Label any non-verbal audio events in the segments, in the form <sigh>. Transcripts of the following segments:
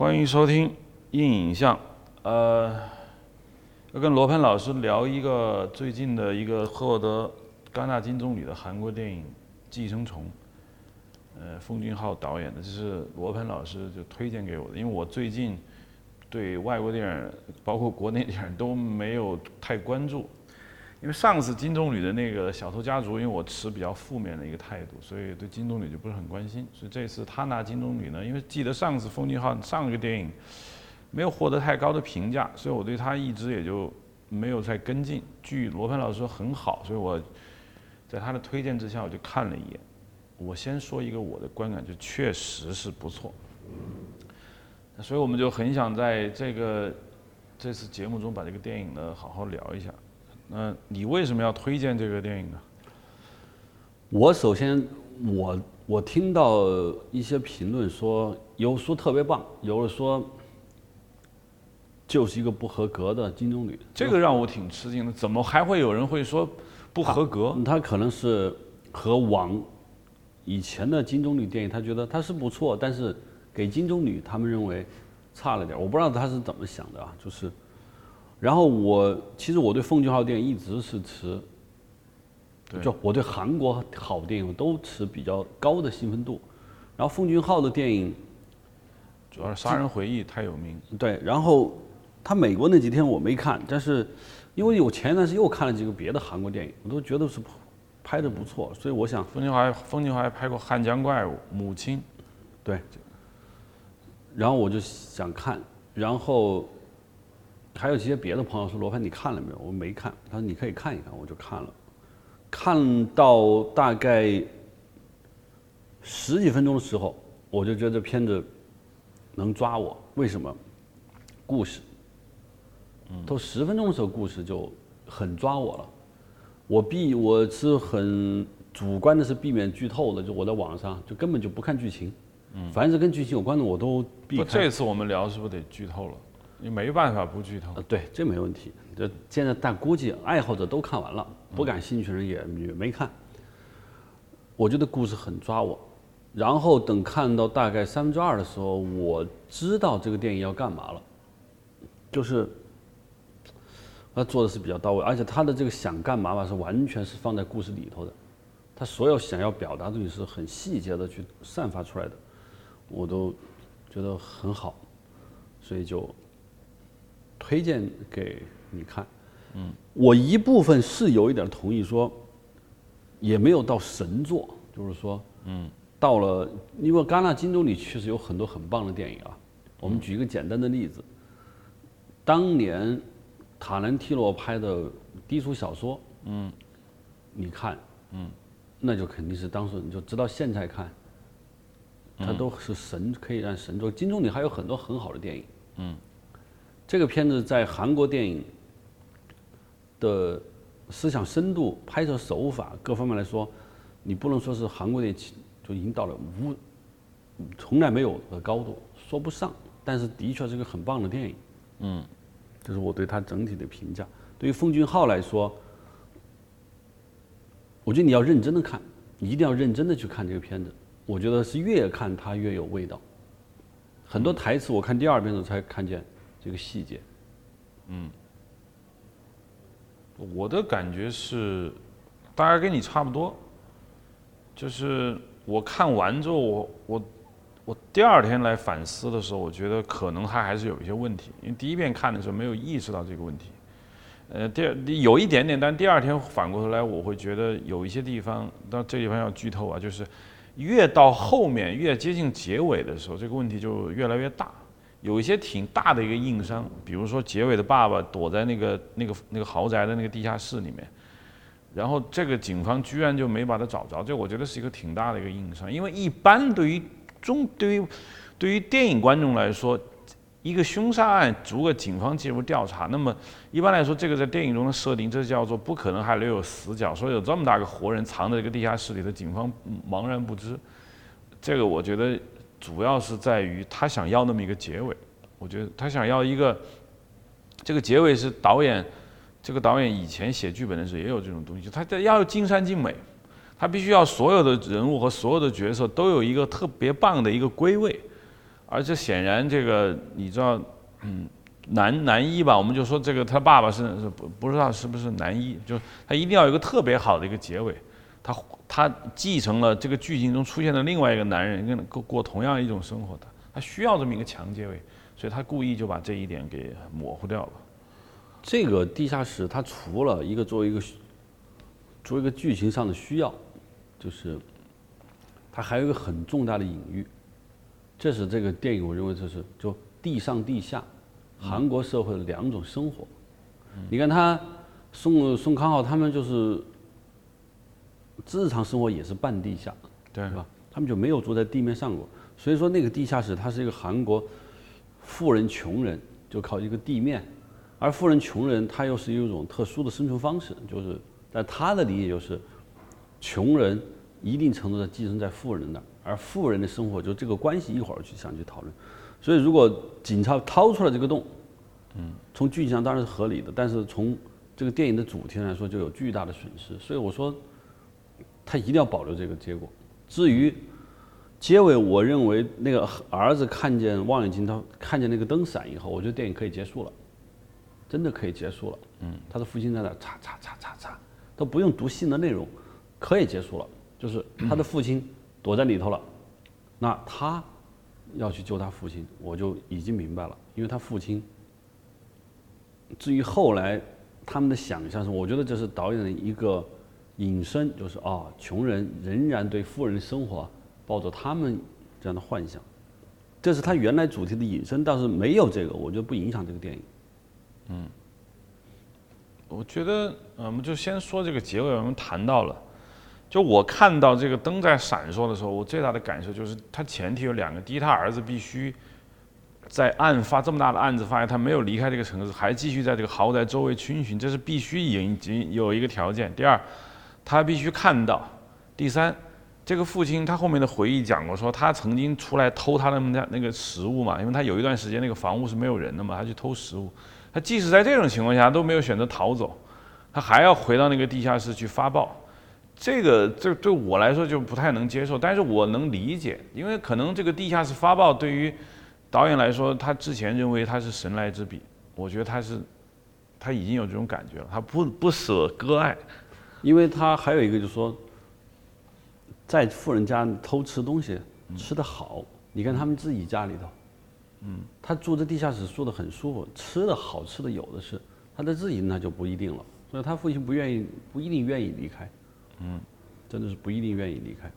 欢迎收听《硬影像》。呃，要跟罗盘老师聊一个最近的一个获得戛纳金棕榈的韩国电影《寄生虫》。呃，奉俊昊导演的，这是罗盘老师就推荐给我的，因为我最近对外国电影，包括国内电影都没有太关注。因为上次金棕榈的那个《小偷家族》，因为我持比较负面的一个态度，所以对金棕榈就不是很关心。所以这次他拿金棕榈呢，因为记得上次奉俊浩上一个电影没有获得太高的评价，所以我对他一直也就没有再跟进。据罗盘老师说很好，所以我在他的推荐之下，我就看了一眼。我先说一个我的观感，就确实是不错。所以我们就很想在这个这次节目中把这个电影呢好好聊一下。那你为什么要推荐这个电影呢？我首先，我我听到一些评论说，有说特别棒，有的说就是一个不合格的金棕榈。这个让我挺吃惊的，怎么还会有人会说不合格？他可能是和往以前的金棕榈电影，他觉得他是不错，但是给金棕榈他们认为差了点。我不知道他是怎么想的啊，就是。然后我其实我对奉俊昊电影一直是持，就我对韩国好电影都持比较高的兴奋度。然后奉俊昊的电影，主要是《杀人回忆》太有名。对，然后他美国那几天我没看，但是因为我前一段时间又看了几个别的韩国电影，我都觉得是拍的不错，所以我想。奉俊昊，奉俊昊还拍过《汉江怪物》《母亲》，对。然后我就想看，然后。还有一些别的朋友说：“罗盘，你看了没有？”我没看。他说：“你可以看一看。”我就看了，看到大概十几分钟的时候，我就觉得这片子能抓我。为什么？故事，都十分钟的时候，故事就很抓我了。我避，我是很主观的，是避免剧透的。就我在网上就根本就不看剧情，凡是跟剧情有关的我都避开。这次我们聊是不是得剧透了？你没办法不剧透。对，这没问题。这现在，但估计爱好者都看完了，不感兴趣的人也也没看。我觉得故事很抓我，然后等看到大概三分之二的时候，我知道这个电影要干嘛了，就是他做的是比较到位，而且他的这个想干嘛嘛是完全是放在故事里头的，他所有想要表达的东西是很细节的去散发出来的，我都觉得很好，所以就。推荐给你看，嗯，我一部分是有一点同意说，也没有到神作，就是说，嗯，到了，因为戛纳金棕榈确实有很多很棒的电影啊。我们举一个简单的例子，当年塔兰提罗拍的低俗小说，嗯，你看，嗯，那就肯定是当时你就直到现在看，它都是神，可以让神作。金棕榈还有很多很好的电影，嗯。这个片子在韩国电影的思想深度、拍摄手法各方面来说，你不能说是韩国电影就已经到了无从来没有的高度，说不上。但是的确是个很棒的电影，嗯，这是我对他整体的评价。对于奉俊昊来说，我觉得你要认真的看，你一定要认真的去看这个片子。我觉得是越看它越有味道。很多台词我看第二遍的时候才看见。这个细节，嗯，我的感觉是，大概跟你差不多，就是我看完之后，我我我第二天来反思的时候，我觉得可能他还是有一些问题，因为第一遍看的时候没有意识到这个问题，呃，第二有一点点，但第二天反过头来，我会觉得有一些地方，到这地方要剧透啊，就是越到后面越接近结尾的时候，这个问题就越来越大。有一些挺大的一个硬伤，比如说结尾的爸爸躲在那个那个那个豪宅的那个地下室里面，然后这个警方居然就没把他找着，这我觉得是一个挺大的一个硬伤。因为一般对于中对于对于电影观众来说，一个凶杀案如果警方介入调查，那么一般来说这个在电影中的设定，这叫做不可能还留有死角，说有这么大个活人藏在这个地下室里的，警方茫然不知，这个我觉得。主要是在于他想要那么一个结尾，我觉得他想要一个，这个结尾是导演，这个导演以前写剧本的时候也有这种东西，他要尽善尽美，他必须要所有的人物和所有的角色都有一个特别棒的一个归位，而且显然这个你知道，嗯，男男一吧，我们就说这个他爸爸是是不不知道是不是男一，就他一定要有一个特别好的一个结尾，他他继承了这个剧情中出现的另外一个男人跟过过同样一种生活的，他需要这么一个强结尾，所以他故意就把这一点给模糊掉了。这个地下室，它除了一个作为一个作为一个剧情上的需要，就是它还有一个很重大的隐喻，这是这个电影我认为这是就地上地下韩国社会的两种生活。你看他宋宋康昊他们就是日常生活也是半地下，对吧？他们就没有住在地面上过，所以说那个地下室它是一个韩国富人穷人就靠一个地面。而富人穷人他又是一种特殊的生存方式，就是在他的理解就是，穷人一定程度的寄生在富人那儿，而富人的生活就这个关系一会儿去想去讨论。所以如果警察掏出了这个洞，嗯，从剧情上当然是合理的，但是从这个电影的主题来说就有巨大的损失。所以我说，他一定要保留这个结果。至于结尾，我认为那个儿子看见望远镜，他看见那个灯闪以后，我觉得电影可以结束了。真的可以结束了。嗯，他的父亲在那擦擦擦擦擦，都不用读信的内容，可以结束了。就是他的父亲躲在里头了，那他要去救他父亲，我就已经明白了。因为他父亲，至于后来他们的想象是，我觉得这是导演的一个引申，就是啊，穷人仍然对富人的生活抱着他们这样的幻想，这是他原来主题的引申，但是没有这个，我觉得不影响这个电影。嗯，我觉得，我们就先说这个结尾。我们谈到了，就我看到这个灯在闪烁的时候，我最大的感受就是，他前提有两个：第一，他儿子必须在案发这么大的案子发现他没有离开这个城市，还继续在这个豪宅周围逡巡，这是必须引经有一个条件；第二，他必须看到；第三，这个父亲他后面的回忆讲过，说他曾经出来偷他们家那个食物嘛，因为他有一段时间那个房屋是没有人的嘛，他去偷食物。他即使在这种情况下都没有选择逃走，他还要回到那个地下室去发报，这个这对我来说就不太能接受。但是我能理解，因为可能这个地下室发报对于导演来说，他之前认为他是神来之笔，我觉得他是他已经有这种感觉了，他不不舍割爱，因为他还有一个就是说，在富人家偷吃东西吃得好，你看他们自己家里头。嗯，他住在地下室住的很舒服，吃的好吃的有的是，他在自己那就不一定了，所以他父亲不愿意，不一定愿意离开，嗯，真的是不一定愿意离开，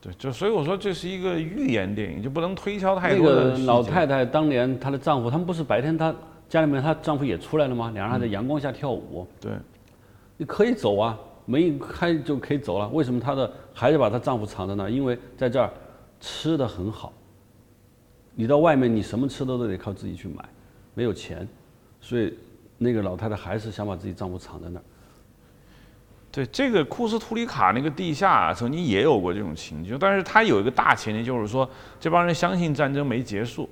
对，就所以我说这是一个寓言电影，就不能推敲太多的。那个老太太当年她的丈夫，他们不是白天她家里面她丈夫也出来了吗？两人还在阳光下跳舞。对，你可以走啊，门一开就可以走了。为什么她的还是把她丈夫藏在那？因为在这儿吃的很好。你到外面，你什么吃的都得靠自己去买，没有钱，所以那个老太太还是想把自己丈夫藏在那儿。对，这个库斯图里卡那个地下曾经也有过这种情景，但是他有一个大前提，就是说这帮人相信战争没结束，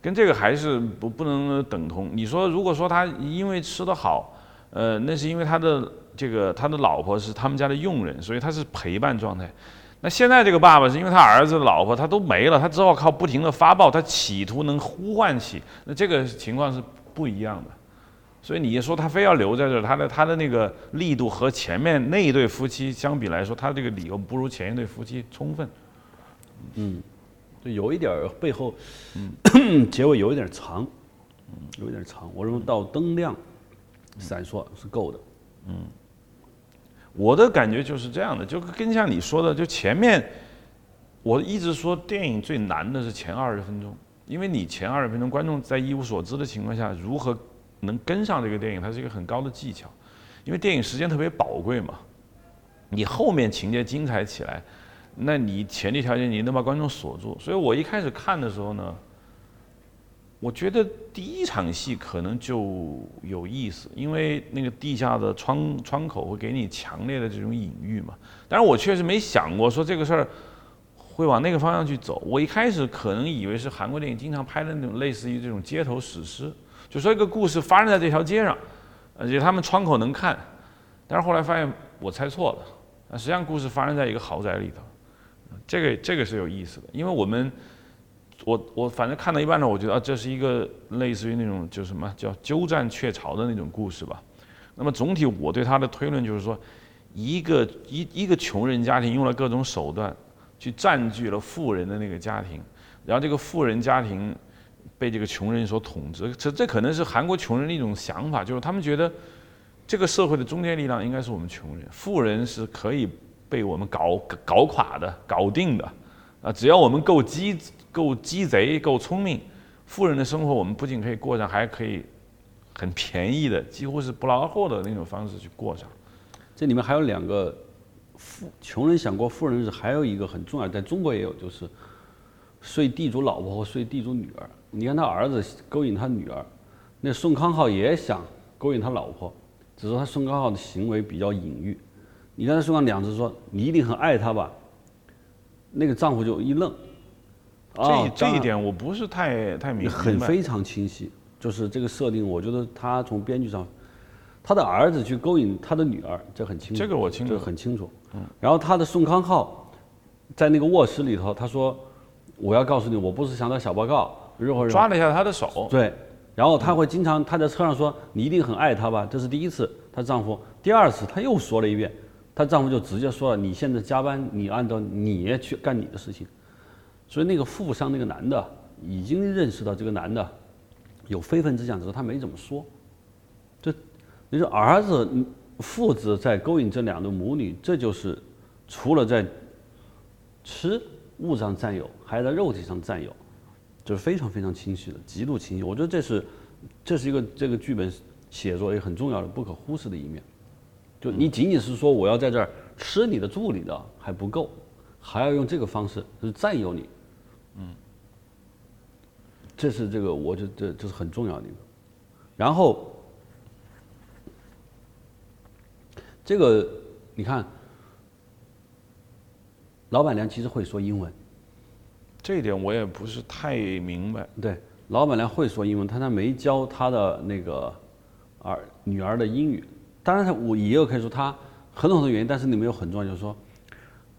跟这个还是不不能等同。你说，如果说他因为吃的好，呃，那是因为他的这个他的老婆是他们家的佣人，所以他是陪伴状态。那现在这个爸爸是因为他儿子、老婆他都没了，他只好靠不停的发报，他企图能呼唤起。那这个情况是不一样的，所以你说他非要留在这儿，他的他的那个力度和前面那一对夫妻相比来说，他这个理由不如前一对夫妻充分。嗯，就有一点背后，嗯，<clears throat> 结尾有一点长，嗯，有一点长。我认为到灯亮、闪烁是够的，嗯。我的感觉就是这样的，就跟像你说的，就前面我一直说电影最难的是前二十分钟，因为你前二十分钟观众在一无所知的情况下，如何能跟上这个电影，它是一个很高的技巧，因为电影时间特别宝贵嘛，你后面情节精彩起来，那你前提条件你能把观众锁住，所以我一开始看的时候呢。我觉得第一场戏可能就有意思，因为那个地下的窗窗口会给你强烈的这种隐喻嘛。但是我确实没想过说这个事儿会往那个方向去走。我一开始可能以为是韩国电影经常拍的那种类似于这种街头史诗，就说一个故事发生在这条街上，而且他们窗口能看。但是后来发现我猜错了，啊，实际上故事发生在一个豪宅里头。这个这个是有意思的，因为我们。我我反正看到一半呢，我觉得啊，这是一个类似于那种就什么叫鸠占鹊巢的那种故事吧。那么总体我对他的推论就是说，一个一一个穷人家庭用了各种手段去占据了富人的那个家庭，然后这个富人家庭被这个穷人所统治。这这可能是韩国穷人的一种想法，就是他们觉得这个社会的中坚力量应该是我们穷人，富人是可以被我们搞搞垮的、搞定的。啊，只要我们够鸡、够鸡贼、够聪明，富人的生活我们不仅可以过上，还可以很便宜的，几乎是不劳而获的那种方式去过上。这里面还有两个富穷人想过富人日子，还有一个很重要，在中国也有，就是睡地主老婆或睡地主女儿。你看他儿子勾引他女儿，那宋康昊也想勾引他老婆，只是他宋康昊的行为比较隐喻。你看他宋康两次说：“你一定很爱他吧？”那个丈夫就一愣，这这一点我不是太太明白，很非常清晰，就是这个设定，我觉得他从编剧上，他的儿子去勾引他的女儿，这很清楚，这个我清楚，这很清楚。嗯，然后他的宋康昊在那个卧室里头，他说：“我要告诉你，我不是想打小报告。”任何人抓了一下他的手，对，然后他会经常他在车上说：“你一定很爱他吧？”这是第一次，她丈夫第二次他又说了一遍。她丈夫就直接说了：“你现在加班，你按照你去干你的事情。”所以那个富商那个男的已经认识到这个男的有非分之想，只是他没怎么说。这，你说儿子父子在勾引这两对母女，这就是除了在吃物上占有，还在肉体上占有，这是非常非常清晰的，极度清晰。我觉得这是这是一个这个剧本写作一个很重要的、不可忽视的一面。就你仅仅是说我要在这儿吃你的住你的还不够，还要用这个方式是占有你，嗯，这是这个我觉得这这是很重要的一个。然后这个你看，老板娘其实会说英文，这一点我也不是太明白。对，老板娘会说英文，但她没教她的那个儿女儿的英语。当然，他我也有可以说她很多很多原因，但是里面有很重要，就是说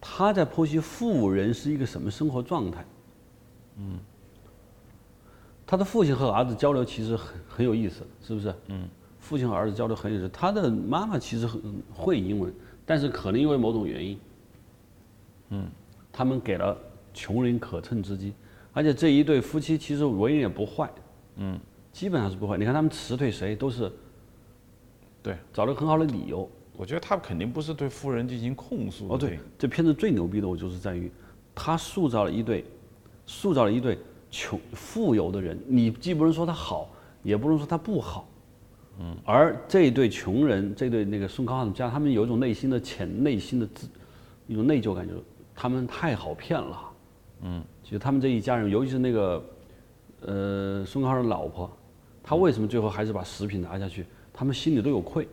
她在剖析富人是一个什么生活状态。嗯，他的父亲和儿子交流其实很很有意思，是不是？嗯，父亲和儿子交流很有意思。他的妈妈其实很会英文，但是可能因为某种原因，嗯，他们给了穷人可乘之机，而且这一对夫妻其实为人也不坏，嗯，基本上是不坏。你看他们辞退谁都是。对，找了很好的理由。我觉得他肯定不是对富人进行控诉。哦，对，这片子最牛逼的，我就是在于，他塑造了一对，塑造了一对穷富有的人。你既不能说他好，也不能说他不好。嗯。而这对穷人，这对那个宋康昊家，他们有一种内心的潜内心的自一种内疚感，就是他们太好骗了。嗯。其实他们这一家人，尤其是那个呃宋康昊的老婆，他为什么最后还是把食品拿下去？他们心里都有愧，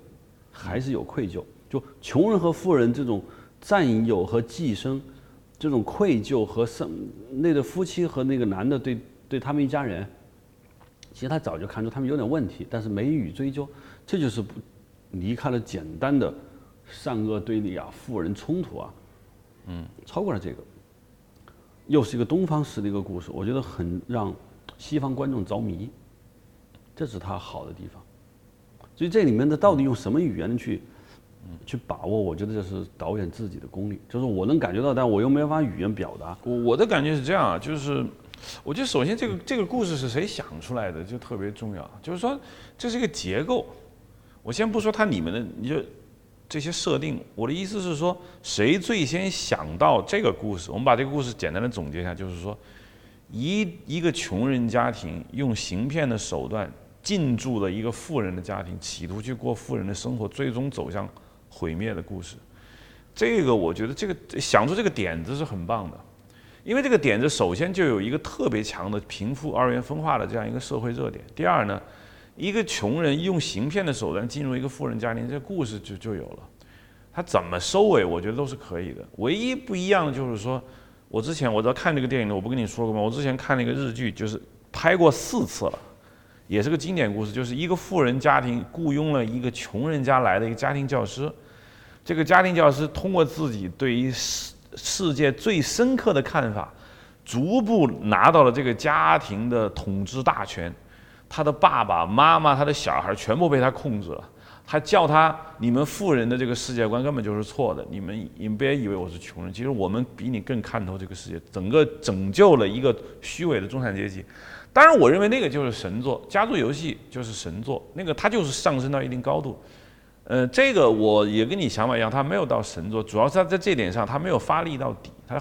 还是有愧疚。就穷人和富人这种占有和寄生，这种愧疚和生那个夫妻和那个男的对对他们一家人，其实他早就看出他们有点问题，但是没予追究。这就是不离开了简单的善恶对立啊，富人冲突啊，嗯，超过了这个，又是一个东方式的一个故事，我觉得很让西方观众着迷，这是他好的地方。所以这里面的到底用什么语言去，去把握？我觉得这是导演自己的功力，就是我能感觉到，但我又没法语言表达。我我的感觉是这样啊，就是我觉得首先这个这个故事是谁想出来的就特别重要，就是说这是一个结构。我先不说它里面的，你就这些设定，我的意思是说，谁最先想到这个故事？我们把这个故事简单的总结一下，就是说，一一个穷人家庭用行骗的手段。进驻了一个富人的家庭，企图去过富人的生活，最终走向毁灭的故事。这个我觉得，这个想出这个点子是很棒的，因为这个点子首先就有一个特别强的贫富二元分化的这样一个社会热点。第二呢，一个穷人用行骗的手段进入一个富人家庭，这故事就就有了。他怎么收尾，我觉得都是可以的。唯一不一样的就是说，我之前我在看这个电影的，我不跟你说过吗？我之前看了一个日剧，就是拍过四次了。也是个经典故事，就是一个富人家庭雇佣了一个穷人家来的一个家庭教师，这个家庭教师通过自己对于世世界最深刻的看法，逐步拿到了这个家庭的统治大权，他的爸爸妈妈、他的小孩全部被他控制了。他叫他，你们富人的这个世界观根本就是错的，你们你别以为我是穷人，其实我们比你更看透这个世界，整个拯救了一个虚伪的中产阶级。当然，我认为那个就是神作，家族游戏就是神作，那个它就是上升到一定高度。呃，这个我也跟你想法一样，他没有到神作，主要是他在这点上他没有发力到底。他，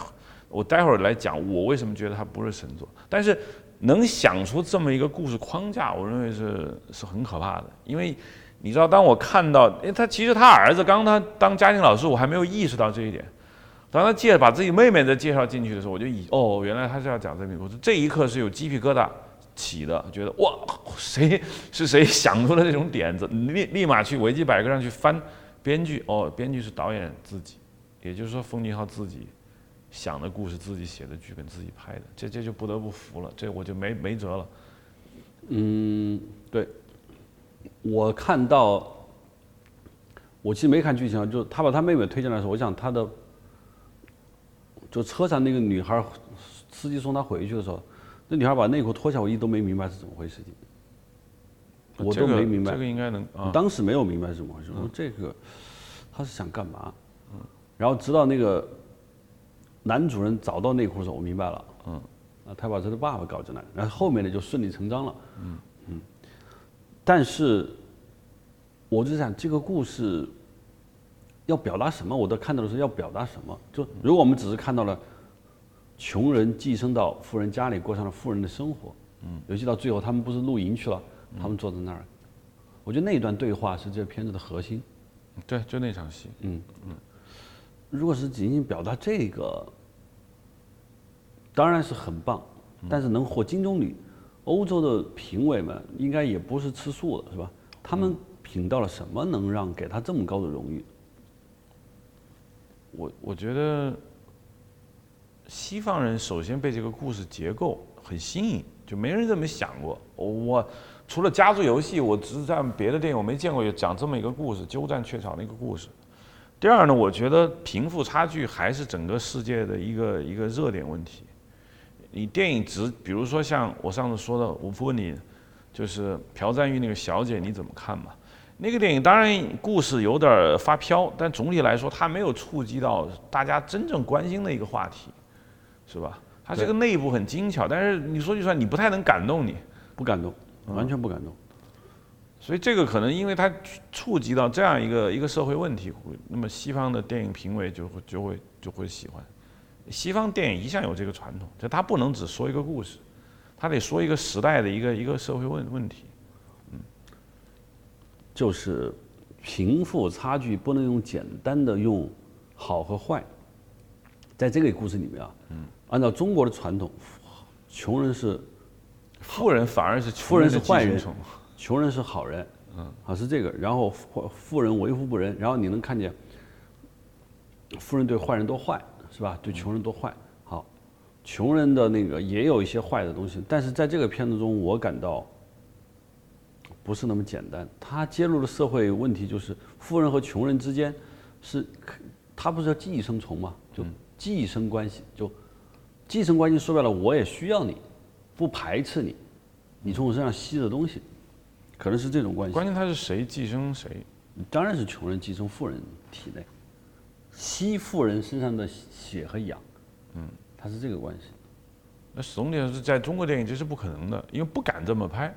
我待会儿来讲我为什么觉得他不是神作，但是能想出这么一个故事框架，我认为是是很可怕的，因为。你知道，当我看到，哎，他其实他儿子刚他当家庭老师，我还没有意识到这一点。当他介把自己妹妹再介绍进去的时候，我就以哦，原来他是要讲这个故事。这一刻是有鸡皮疙瘩起的，觉得哇，谁是谁想出了这种点子？立立马去维基百科上去翻编剧，哦，编剧是导演自己，也就是说，冯俊浩自己想的故事，自己写的剧本，自己拍的，这这就不得不服了，这我就没没辙了。嗯，对。我看到，我其实没看剧情，就他把他妹妹推进来的时候，我想他的，就车上那个女孩，司机送她回去的时候，那女孩把内裤脱下，我一直都没明白是怎么回事情，我都没明白。这个应该能。当时没有明白是怎么回事，我说这个他是想干嘛？嗯。然后直到那个男主人找到内裤的时候，我明白了。嗯。啊，他把他的爸爸搞进来，然后后面的就顺理成章了。嗯。但是，我就想这个故事要表达什么？我都看到的是要表达什么？就如果我们只是看到了穷人寄生到富人家里，过上了富人的生活，嗯，尤其到最后他们不是露营去了，他们坐在那儿，我觉得那一段对话是这个片子的核心。对，就那场戏。嗯嗯。如果是仅仅表达这个，当然是很棒，但是能获金棕榈。欧洲的评委们应该也不是吃素的，是吧？他们品到了什么，能让给他这么高的荣誉？我我觉得，西方人首先被这个故事结构很新颖，就没人这么想过。我除了家族游戏，我只是在别的电影我没见过有讲这么一个故事，鸠占鹊巢的一个故事。第二呢，我觉得贫富差距还是整个世界的一个一个热点问题。你电影只比如说像我上次说的，我不问你，就是朴赞玉那个小姐你怎么看嘛？那个电影当然故事有点发飘，但总体来说它没有触及到大家真正关心的一个话题，是吧？它这个内部很精巧，但是你说句实话，你不太能感动你，不感动，完全不感动。所以这个可能因为它触及到这样一个一个社会问题，那么西方的电影评委就会就会就会喜欢。西方电影一向有这个传统，就他不能只说一个故事，他得说一个时代的一个一个社会问问题，嗯，就是贫富差距不能用简单的用好和坏，在这个故事里面啊，嗯，按照中国的传统，穷人是富人反而是富人是坏人，穷人是好人，嗯，啊是这个，然后富富人为富不仁，然后你能看见富人对坏人多坏。是吧？对穷人多坏，好，穷人的那个也有一些坏的东西，但是在这个片子中，我感到不是那么简单。他揭露的社会问题就是富人和穷人之间是，他不是叫寄生虫嘛？就寄生关系，就寄生关系说白了，我也需要你，不排斥你，你从我身上吸的东西，可能是这种关系。关键他是谁寄生谁？当然是穷人寄生富人体内。吸富人身上的血和氧，嗯，它是这个关系。那总体上是在中国电影这是不可能的，因为不敢这么拍。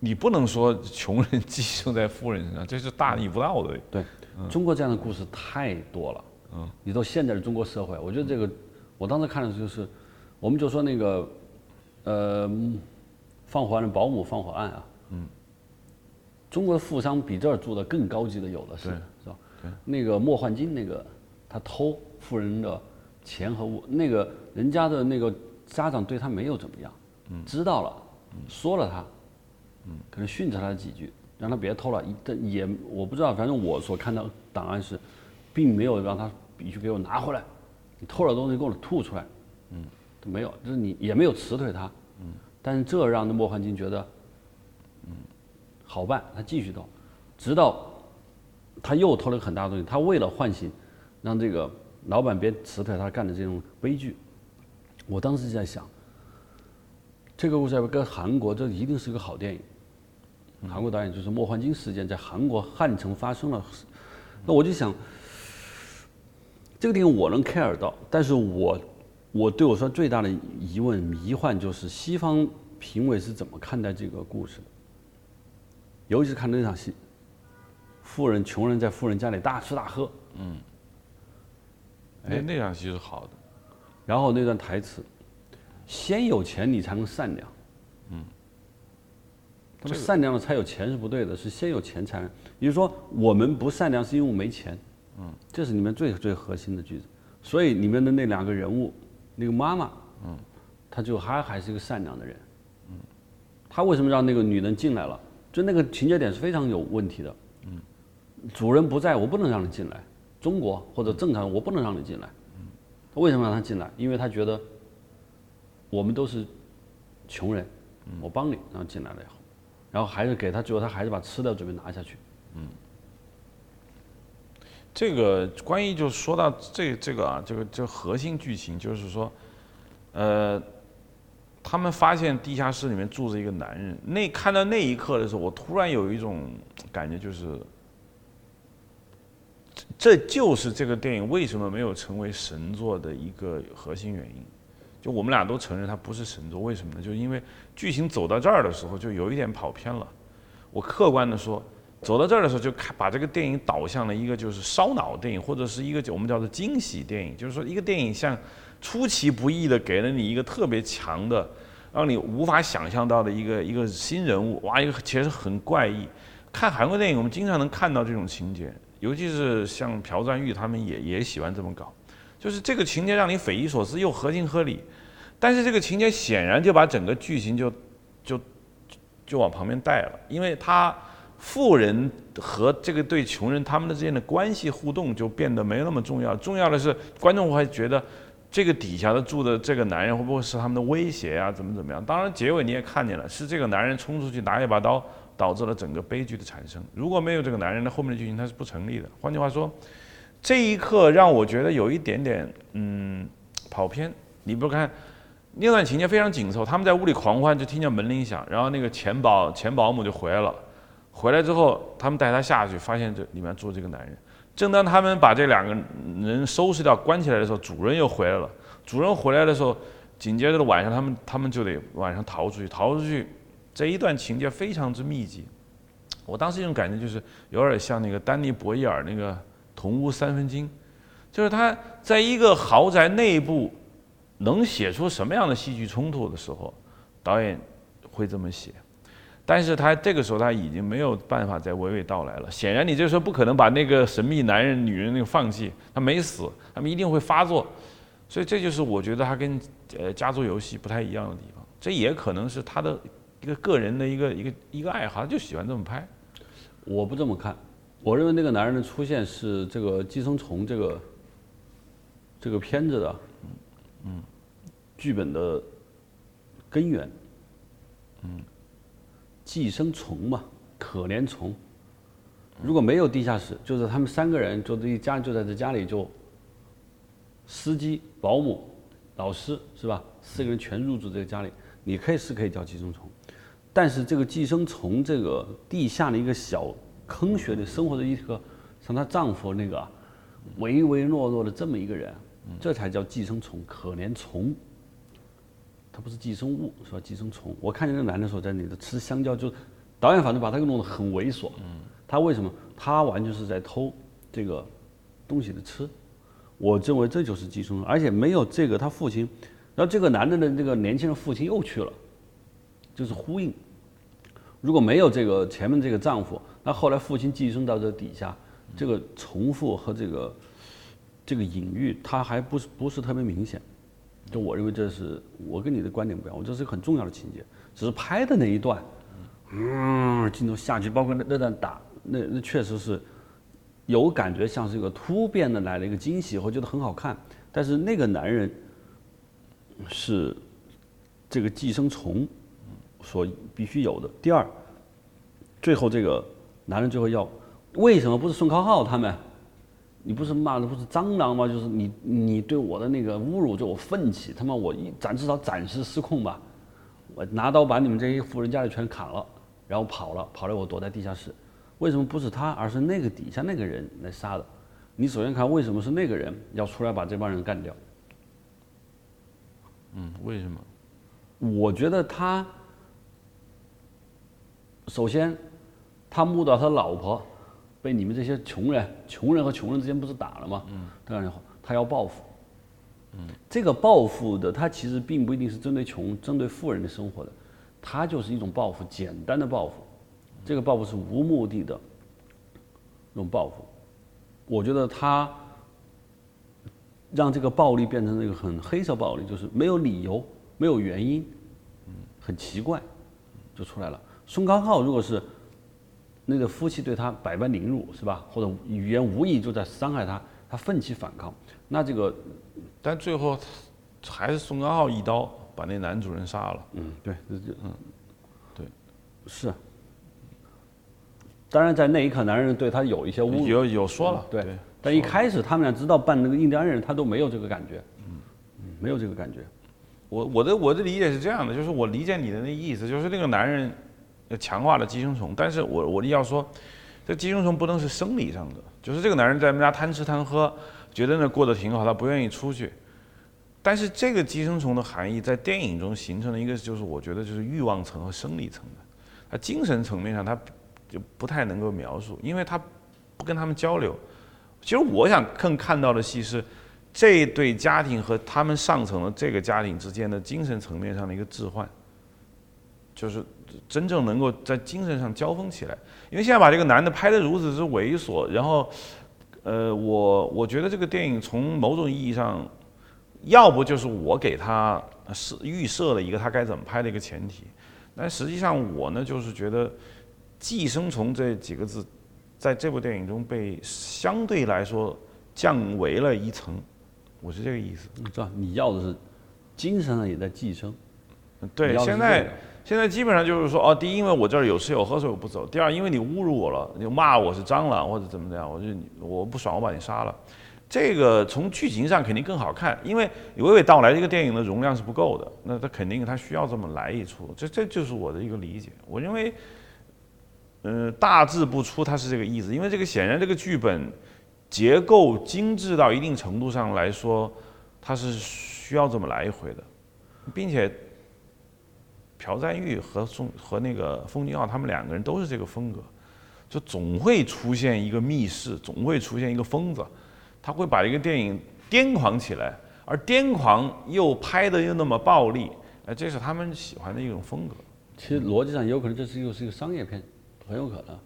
你不能说穷人寄生在富人身上，这是大逆不道的。对，中国这样的故事太多了。嗯，你到现在的中国社会，我觉得这个，我当时看的就是，我们就说那个，呃，放火案的保姆放火案啊。嗯。中国的富商比这儿住的更高级的有的是，是吧？那个莫焕晶，那个他偷富人的钱和物，那个人家的那个家长对他没有怎么样，知道了，说了他，可能训斥他几句，让他别偷了。但也我不知道，反正我所看到档案是，并没有让他必须给我拿回来，你偷了东西给我吐出来，嗯，没有，就是你也没有辞退他，嗯，但是这让那莫焕晶觉得，嗯，好办，他继续偷，直到。他又偷了个很大的东西。他为了唤醒，让这个老板别辞退他干的这种悲剧，我当时就在想，这个故事要跟韩国，这一定是个好电影。韩国导演就是莫焕晶事件在韩国汉城发生了，那我就想，这个电影我能 care 到，但是我我对我说最大的疑问迷幻就是西方评委是怎么看待这个故事的，尤其是看那场戏，富人穷人在富人家里大吃大喝，嗯那那场戏是好的，然后那段台词，先有钱你才能善良。嗯他们善良了才有钱是不对的，是先有钱才能。也就是说，我们不善良是因为我没钱。嗯，这是里面最最核心的句子。所以里面的那两个人物，那个妈妈，嗯，她就还还是一个善良的人。嗯，她为什么让那个女人进来了？就那个情节点是非常有问题的。嗯，主人不在我不能让你进来，中国或者正常我不能让你进来。嗯，为什么让他进来？因为他觉得我们都是穷人，我帮你，然后进来了以后。然后还是给他，最后他还是把吃的准备拿下去。嗯这个关于就说到这这个啊，这个这核心剧情就是说，呃，他们发现地下室里面住着一个男人。那看到那一刻的时候，我突然有一种感觉，就是这这就是这个电影为什么没有成为神作的一个核心原因。就我们俩都承认它不是神作，为什么呢？就是因为剧情走到这儿的时候就有一点跑偏了。我客观的说，走到这儿的时候就看把这个电影导向了一个就是烧脑电影，或者是一个我们叫做惊喜电影。就是说，一个电影像出其不意的给了你一个特别强的，让你无法想象到的一个一个新人物，哇，一个其实很怪异。看韩国电影，我们经常能看到这种情节，尤其是像朴赞玉他们也也喜欢这么搞。就是这个情节让你匪夷所思又合情合理，但是这个情节显然就把整个剧情就就就往旁边带了，因为他富人和这个对穷人他们的之间的关系互动就变得没那么重要，重要的是观众会觉得这个底下的住的这个男人会不会是他们的威胁啊？怎么怎么样？当然结尾你也看见了，是这个男人冲出去拿一把刀，导致了整个悲剧的产生。如果没有这个男人，那后面的剧情它是不成立的。换句话说。这一刻让我觉得有一点点嗯跑偏。你不看那段情节非常紧凑，他们在屋里狂欢，就听见门铃响，然后那个钱保钱保姆就回来了。回来之后，他们带他下去，发现这里面住这个男人。正当他们把这两个人收拾掉、关起来的时候，主人又回来了。主人回来的时候，紧接着晚上，他们他们就得晚上逃出去。逃出去这一段情节非常之密集。我当时一种感觉就是有点像那个丹尼博伊尔那个。同屋三分金，就是他在一个豪宅内部能写出什么样的戏剧冲突的时候，导演会这么写。但是他这个时候他已经没有办法再娓娓道来了。显然你这时候不可能把那个神秘男人、女人那个放弃，他没死，他们一定会发作。所以这就是我觉得他跟呃家族游戏不太一样的地方。这也可能是他的一个个人的一个一个一个爱好，他就喜欢这么拍。我不这么看。我认为那个男人的出现是这个《寄生虫》这个这个片子的，嗯，剧本的根源，嗯，寄生虫嘛，可怜虫。如果没有地下室，就是他们三个人就这一家就在这家里就，司机、保姆、老师是吧？四个人全入住这个家里，你可以是可以叫寄生虫，但是这个寄生虫这个地下的一个小。坑穴里生活着一个像她丈夫那个唯唯诺诺的这么一个人，这才叫寄生虫，可怜虫。他不是寄生物，是吧？寄生虫。我看见那男的时候在里头吃香蕉，就导演反正把他给弄得很猥琐。他为什么？他完全是在偷这个东西的吃。我认为这就是寄生虫，而且没有这个他父亲，然后这个男的的这个年轻人父亲又去了，就是呼应。如果没有这个前面这个丈夫。那后来父亲寄生到这底下，这个重复和这个这个隐喻，他还不是不是特别明显。就我认为这是我跟你的观点不一样，我这是个很重要的情节。只是拍的那一段，嗯，镜头下去，包括那那段打，那那确实是有感觉像是一个突变的来了一个惊喜，我觉得很好看。但是那个男人是这个寄生虫所必须有的。第二，最后这个。男人最后要，为什么不是宋康昊他们？你不是骂的不是蟑螂吗？就是你你对我的那个侮辱，就我奋起，他妈我一暂至少暂时失控吧，我拿刀把你们这些富人家里全砍了，然后跑了，跑了我躲在地下室。为什么不是他，而是那个底下那个人来杀的？你首先看为什么是那个人要出来把这帮人干掉？嗯，为什么？我觉得他首先他目睹他老婆被你们这些穷人，穷人和穷人之间不是打了吗？嗯，当然他要报复。嗯，这个报复的他其实并不一定是针对穷、针对富人的生活的，他就是一种报复，简单的报复。这个报复是无目的的，那种报复。我觉得他让这个暴力变成那个很黑色暴力，就是没有理由、没有原因，很奇怪，就出来了。宋康昊如果是那个夫妻对他百般凌辱，是吧？或者语言无意就在伤害他，他奋起反抗，那这个，但最后还是宋康昊一刀把那男主人杀了。嗯，对，嗯，对，是。当然，在那一刻，男人对他有一些侮辱，有有说了，对。但一开始他们俩知道扮那个印第安人，他都没有这个感觉，嗯，没有这个感觉。我我的我的理解是这样的，就是我理解你的那意思，就是那个男人强化了寄生虫，但是我我要说，这寄生虫不能是生理上的，就是这个男人在他们家贪吃贪喝，觉得那过得挺好，他不愿意出去。但是这个寄生虫的含义在电影中形成了一个，就是我觉得就是欲望层和生理层的，他精神层面上他。就不太能够描述，因为他不跟他们交流。其实我想更看到的戏是这对家庭和他们上层的这个家庭之间的精神层面上的一个置换，就是真正能够在精神上交锋起来。因为现在把这个男的拍得如此之猥琐，然后，呃，我我觉得这个电影从某种意义上，要不就是我给他设预设了一个他该怎么拍的一个前提，但实际上我呢就是觉得。寄生虫这几个字，在这部电影中被相对来说降为了一层，我是这个意思。知道你要的是精神上也在寄生。对，现在现在基本上就是说，哦，第一，因为我这儿有吃有喝，所以我不走；第二，因为你侮辱我了，你骂我是蟑螂或者怎么怎样，我就我不爽，我把你杀了。这个从剧情上肯定更好看，因为娓娓道来这个电影的容量是不够的，那他肯定他需要这么来一出，这这就是我的一个理解。我认为。嗯，大致不出，它是这个意思。因为这个显然这个剧本结构精致到一定程度上来说，它是需要这么来一回的，并且朴赞玉和宋和那个奉俊昊他们两个人都是这个风格，就总会出现一个密室，总会出现一个疯子，他会把一个电影癫狂起来，而癫狂又拍的又那么暴力，哎，这是他们喜欢的一种风格。其实逻辑上有可能这是又是一个商业片。很有可能，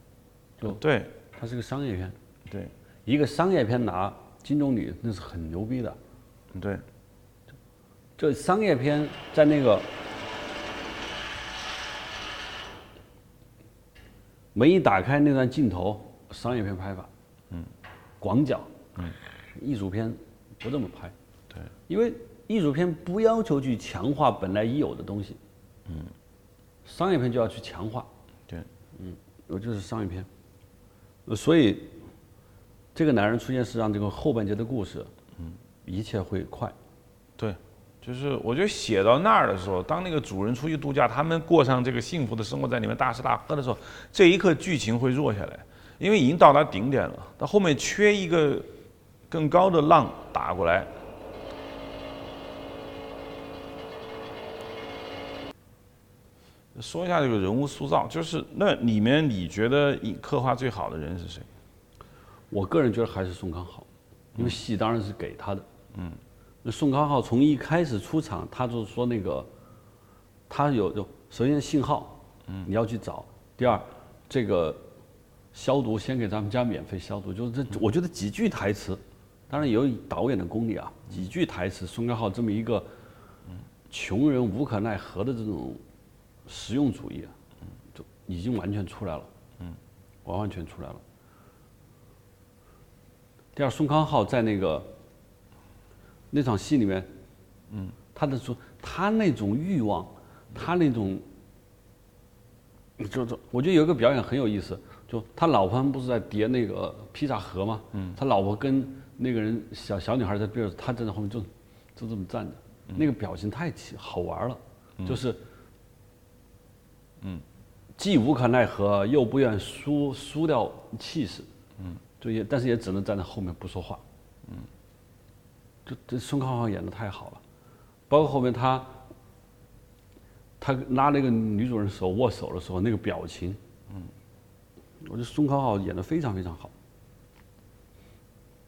就对，它是个商业片，对，一个商业片拿金棕榈那是很牛逼的，对，这商业片在那个门一打开那段镜头，商业片拍法，嗯，广角，嗯，艺术片不这么拍，对，因为艺术片不要求去强化本来已有的东西，嗯，商业片就要去强化，对，嗯。我就是商业片，所以这个男人出现是让这个后半截的故事，嗯，一切会快。对，就是我觉得写到那儿的时候，当那个主人出去度假，他们过上这个幸福的生活，在里面大吃大喝的时候，这一刻剧情会弱下来，因为已经到达顶点了。到后面缺一个更高的浪打过来。说一下这个人物塑造，就是那里面你觉得刻画最好的人是谁？我个人觉得还是宋康昊，因为戏当然是给他的。嗯，那宋康昊从一开始出场，他就说那个，他有有首先信号，嗯，你要去找。第二，这个消毒先给咱们家免费消毒，就是这，我觉得几句台词，当然有导演的功力啊，几句台词，宋康昊这么一个，穷人无可奈何的这种。实用主义就已经完全出来了，嗯，完完全出来了。第二，宋康昊在那个那场戏里面，嗯，他的说他那种欲望，他那种，就是我觉得有一个表演很有意思。就他老婆不是在叠那个披萨盒吗？嗯，他老婆跟那个人小小女孩在边上，他站在后面就就这么站着，那个表情太奇好玩了，就是，嗯，既无可奈何，又不愿输输掉气势，嗯，就也但是也只能站在后面不说话，嗯，就这孙康昊演的太好了，包括后面他。他拉那个女主人手握手的时候，那个表情，嗯，我觉得孙康浩演的非常非常好。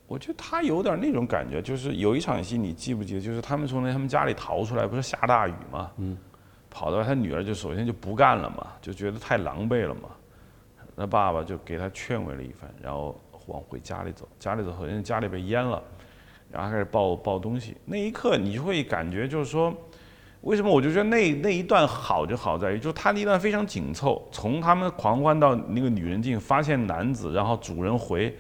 我觉得他有点那种感觉，就是有一场戏你记不记得？就是他们从那他们家里逃出来，不是下大雨嘛，嗯，跑到他女儿就首先就不干了嘛，就觉得太狼狈了嘛，那爸爸就给他劝慰了一番，然后往回家里走，家里走，首先家里被淹了，然后开始抱抱东西，那一刻你就会感觉就是说。为什么我就觉得那那一段好就好在于，就是他那一段非常紧凑，从他们狂欢到那个女人进发现男子，然后主人回，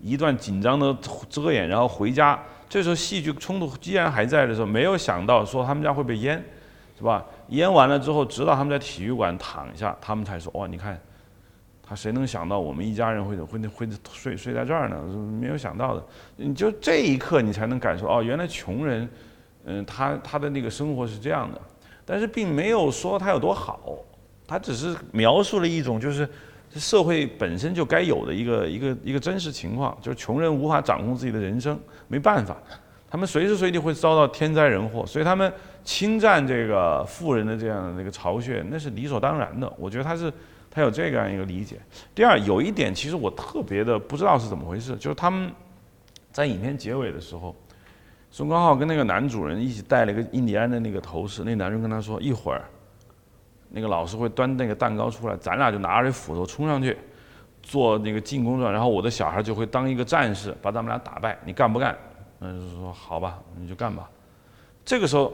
一段紧张的遮掩，然后回家，这时候戏剧冲突既然还在的时候，没有想到说他们家会被淹，是吧？淹完了之后，直到他们在体育馆躺下，他们才说哇，你看，他谁能想到我们一家人会会会睡睡在这儿呢？没有想到的，你就这一刻你才能感受哦，原来穷人。嗯，他他的那个生活是这样的，但是并没有说他有多好，他只是描述了一种就是社会本身就该有的一个一个一个真实情况，就是穷人无法掌控自己的人生，没办法，他们随时随地会遭到天灾人祸，所以他们侵占这个富人的这样的那个巢穴，那是理所当然的。我觉得他是他有这样一个理解。第二，有一点其实我特别的不知道是怎么回事，就是他们在影片结尾的时候。宋康昊跟那个男主人一起戴了一个印第安的那个头饰，那男人跟他说：“一会儿，那个老师会端那个蛋糕出来，咱俩就拿着斧头冲上去，做那个进攻状，然后我的小孩就会当一个战士，把咱们俩打败。你干不干？”嗯，就说：“好吧，你就干吧。”这个时候，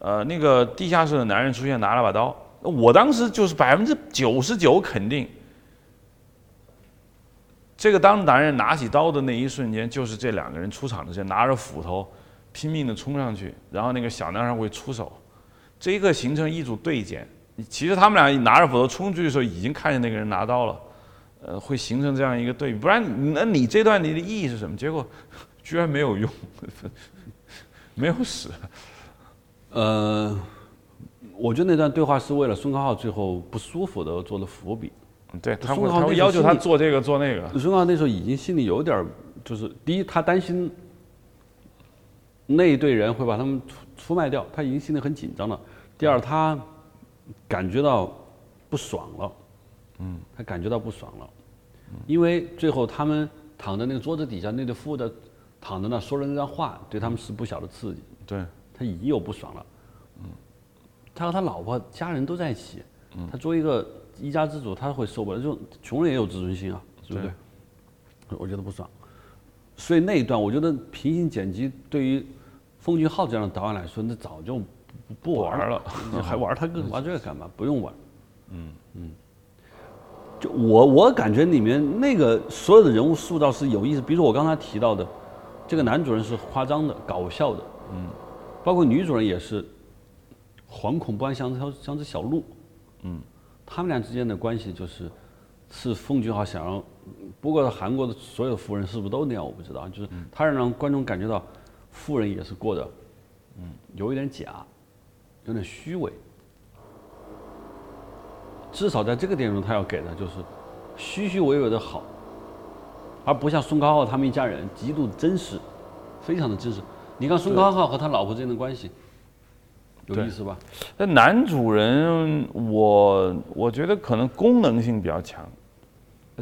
呃，那个地下室的男人出现，拿了把刀。我当时就是百分之九十九肯定。这个当男人拿起刀的那一瞬间，就是这两个人出场的时候，拿着斧头，拼命的冲上去，然后那个小男孩会出手，这一个形成一组对剪。其实他们俩拿着斧头冲出去的时候，已经看见那个人拿刀了，呃，会形成这样一个对比。不然，那你这段你的意义是什么？结果居然没有用，没有死。呃，我觉得那段对话是为了孙康浩最后不舒服的做了伏笔。对他会，他会要求他做这个做那个。孙浩那时候已经心里有点就是第一，他担心那一队人会把他们出出卖掉，他已经心里很紧张了。第二，他感觉到不爽了，嗯，他感觉到不爽了，因为最后他们躺在那个桌子底下，那对夫的躺在那说了那段话，对他们是不小的刺激。对，他已经有不爽了，嗯，他和他老婆家人都在一起，嗯，他作为一个。一家之主他会受不了，就穷人也有自尊心啊，对不对？我觉得不爽，所以那一段我觉得平行剪辑对于奉俊昊这样的导演来说，那早就不不玩了，<laughs> 还玩他个 <laughs> 玩这个干嘛？不用玩。嗯嗯。就我我感觉里面那个所有的人物塑造是有意思，比如说我刚才提到的，这个男主人是夸张的、搞笑的，嗯，包括女主人也是惶恐不安，像条像只小鹿，嗯。他们俩之间的关系就是，是奉俊昊想让，不过韩国的所有富人是不是都那样？我不知道。就是他让观众感觉到，富人也是过得，嗯，有一点假，有点虚伪。至少在这个电影中，他要给的就是虚虚伪伪的好，而不像宋康昊他们一家人极度真实，非常的真实。你看宋康昊和他老婆之间的关系。有意思吧？那男主人，我我觉得可能功能性比较强，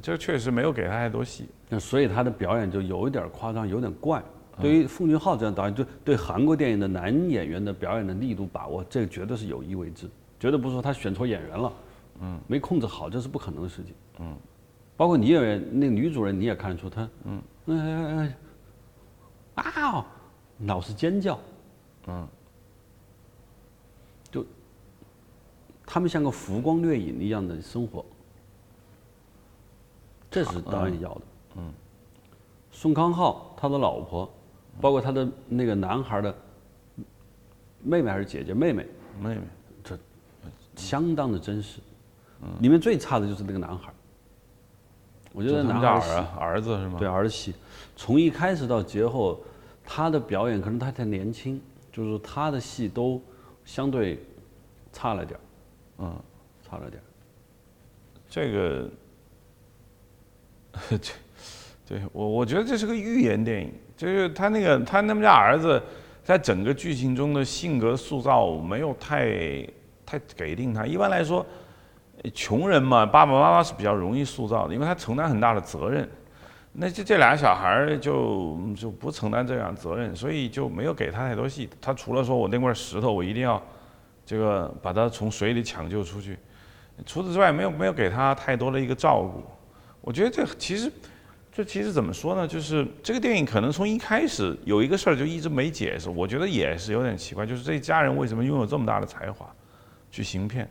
这确实没有给他太多戏。那所以他的表演就有一点夸张，有点怪。对于奉俊昊这样导演，就对韩国电影的男演员的表演的力度把握，这个绝对是有意为之，绝对不是说他选错演员了，嗯，没控制好，这是不可能的事情，嗯。包括女演员，那个女主人你也看得出她，嗯，嗯，啊，老是尖叫，嗯。他们像个浮光掠影一样的生活，这是导演要的。嗯，宋康昊他的老婆，包括他的那个男孩的妹妹还是姐姐妹妹妹妹，这相当的真实。里面最差的就是那个男孩，我觉得男孩戏儿儿子是吗？对儿戏，从一开始到节后，他的表演可能他太年轻，就是他的戏都相对差了点儿，嗯，差了点。这个，<laughs> 这，对我我觉得这是个寓言电影，就是他那个他他们家儿子在整个剧情中的性格塑造没有太太给定他。一般来说，穷人嘛，爸爸妈妈是比较容易塑造的，因为他承担很大的责任。那这这俩小孩就就不承担这样责任，所以就没有给他太多戏。他除了说我那块石头，我一定要这个把他从水里抢救出去。除此之外，没有没有给他太多的一个照顾。我觉得这其实，这其实怎么说呢？就是这个电影可能从一开始有一个事儿就一直没解释，我觉得也是有点奇怪，就是这一家人为什么拥有这么大的才华去行骗？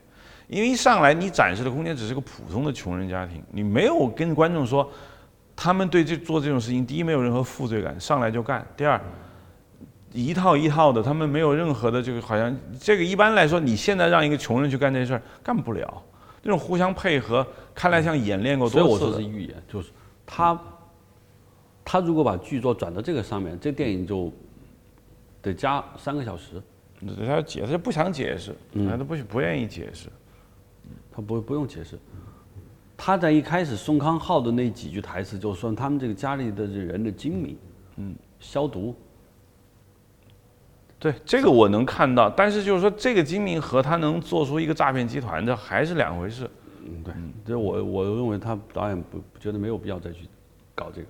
因为一上来你展示的空间只是个普通的穷人家庭，你没有跟观众说他们对这做这种事情，第一没有任何负罪感，上来就干；第二。一套一套的，他们没有任何的这个，好像这个一般来说，你现在让一个穷人去干这事儿，干不了。这种互相配合，看来像演练过所以我。说是预言，就是他他如果把剧作转到这个上面，这电影就得加三个小时，他要解释，不想解释，他都不不愿意解释。他不不用解释。他在一开始宋康昊的那几句台词，就说他们这个家里的这人的精明，嗯，消毒，对这个我能看到，但是就是说，这个精明和他能做出一个诈骗集团，这还是两回事。嗯，对，这我我认为他导演不不觉得没有必要再去搞这个。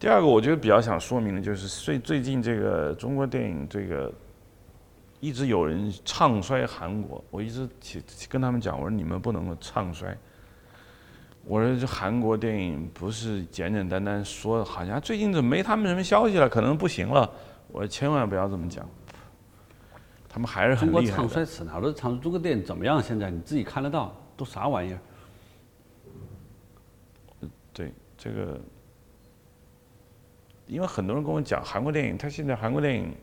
第二个，我觉得比较想说明的就是最最近这个中国电影这个一直有人唱衰韩国，我一直去跟他们讲，我说你们不能够唱衰。我说这韩国电影不是简简单单说，好像最近怎么没他们什么消息了，可能不行了。我说千万不要这么讲，他们还是很厉害的。唱衰死哪儿都唱，中国电影怎么样？现在你自己看得到，都啥玩意儿？对这个，因为很多人跟我讲韩国电影，他现在韩国电影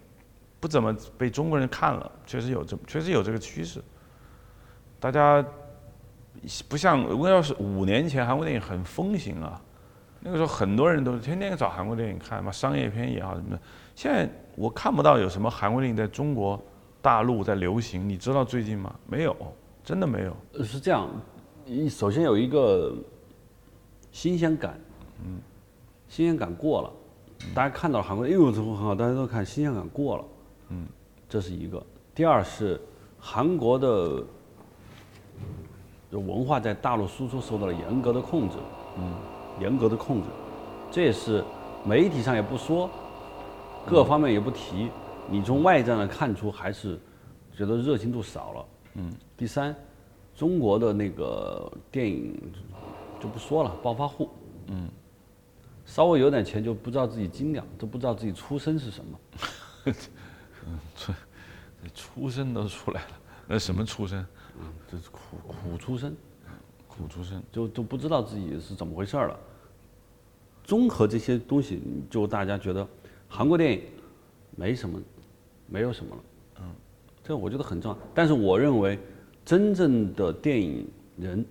不怎么被中国人看了，确实有这确实有这个趋势。大家不像如果要是五年前韩国电影很风行啊，那个时候很多人都是天天找韩国电影看嘛，商业片也好什么的。现在我看不到有什么韩国电影在中国大陆在流行，你知道最近吗？没有，真的没有。是这样，一首先有一个新鲜感，嗯，新鲜感过了，大家看到韩国，哎呦，这很好，大家都看，新鲜感过了，嗯，这是一个。第二是韩国的文化在大陆输出受到了严格的控制，嗯，严格的控制，这也是媒体上也不说，各方面也不提，你从外在上看出还是觉得热情度少了，嗯。第三，中国的那个电影就不说了，暴发户，嗯，稍微有点钱就不知道自己斤两，都不知道自己出身是什么，<laughs> 出身都出来了，那什么出身？嗯，这是苦苦出身，苦出身。就都不知道自己是怎么回事了。综合这些东西，就大家觉得韩国电影没什么，没有什么了，嗯，这我觉得很重要。但是我认为，真正的电影人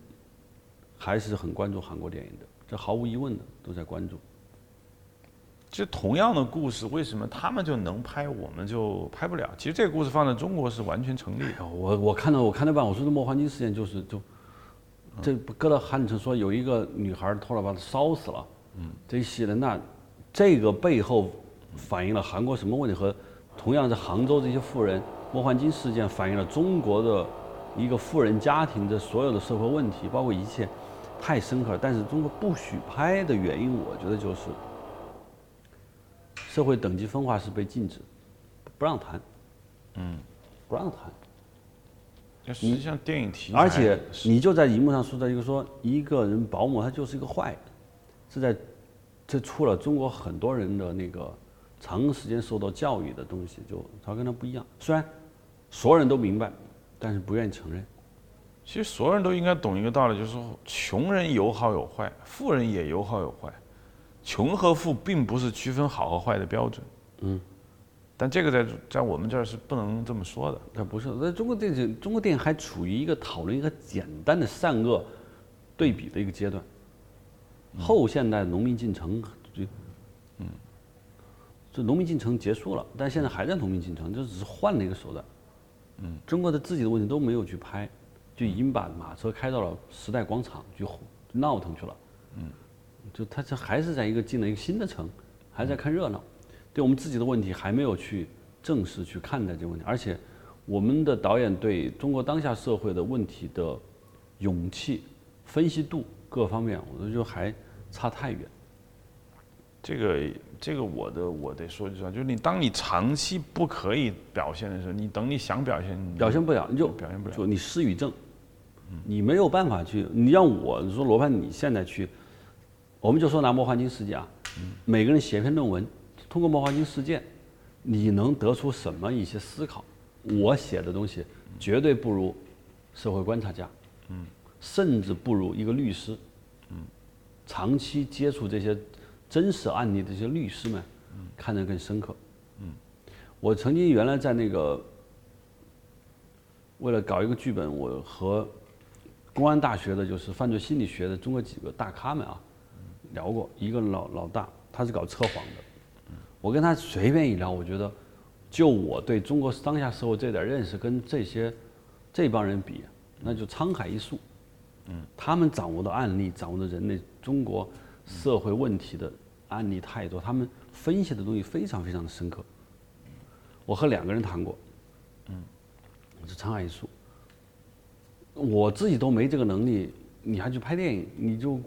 还是很关注韩国电影的，这毫无疑问的都在关注。其实同样的故事，为什么他们就能拍，我们就拍不了？其实这个故事放在中国是完全成立我我看到我看到半，我说的莫黄金事件就是就，这搁到汉城说有一个女孩儿后来把她烧死了，嗯，这一系列那这个背后反映了韩国什么问题和同样是杭州这些富人莫焕晶事件反映了中国的一个富人家庭的所有的社会问题，包括一切太深刻了。但是中国不许拍的原因，我觉得就是社会等级分化是被禁止，不让谈，嗯，不让谈。就实际上电影题材，而且你就在荧幕上塑造一个说一个人保姆，他就是一个坏人，是在这出了中国很多人的那个长时间受到教育的东西，就他跟他不一样。虽然所有人都明白，但是不愿意承认。其实所有人都应该懂一个道理，就是说穷人有好有坏，富人也有好有坏。穷和富并不是区分好和坏的标准。嗯，但这个在在我们这儿是不能这么说的。那不是，在中国电影，中国电影还处于一个讨论一个简单的善恶对比的一个阶段。后现代农民进城就，嗯，就农民进程结束了，但现在还在农民进程，就只是换了一个手段。嗯，中国的自己的问题都没有去拍，就已经把马车开到了时代广场去闹腾去了。嗯，就他这还是在一个进了一个新的城，还在看热闹，对我们自己的问题还没有去正式去看待这个问题，而且我们的导演对中国当下社会的问题的勇气、分析度各方面，我觉得就还差太远。这个这个我的我得说句实话，就是你当你长期不可以表现的时候，你等你想表现，表现不了，你就表现不了就你失语症，你没有办法去。你让我你说罗盘，你现在去，我们就说拿魔幻金事件啊，每个人写篇论文，通过魔幻金事件，你能得出什么一些思考？我写的东西绝对不如社会观察家，甚至不如一个律师，长期接触这些真实案例的这些律师们，看得更深刻。我曾经原来在那个为了搞一个剧本，我和公安大学的，就是犯罪心理学的中国几个大咖们啊聊过。一个老老大，他是搞测谎的，我跟他随便一聊，我觉得就我对中国当下社会这点认识，跟这些这帮人比，那就沧海一粟。嗯，他们掌握的案例，掌握的人类中国社会问题的案例太多，他们分析的东西非常非常的深刻。我和两个人谈过，嗯，是沧海一粟。我自己都没这个能力，你还去拍电影，你就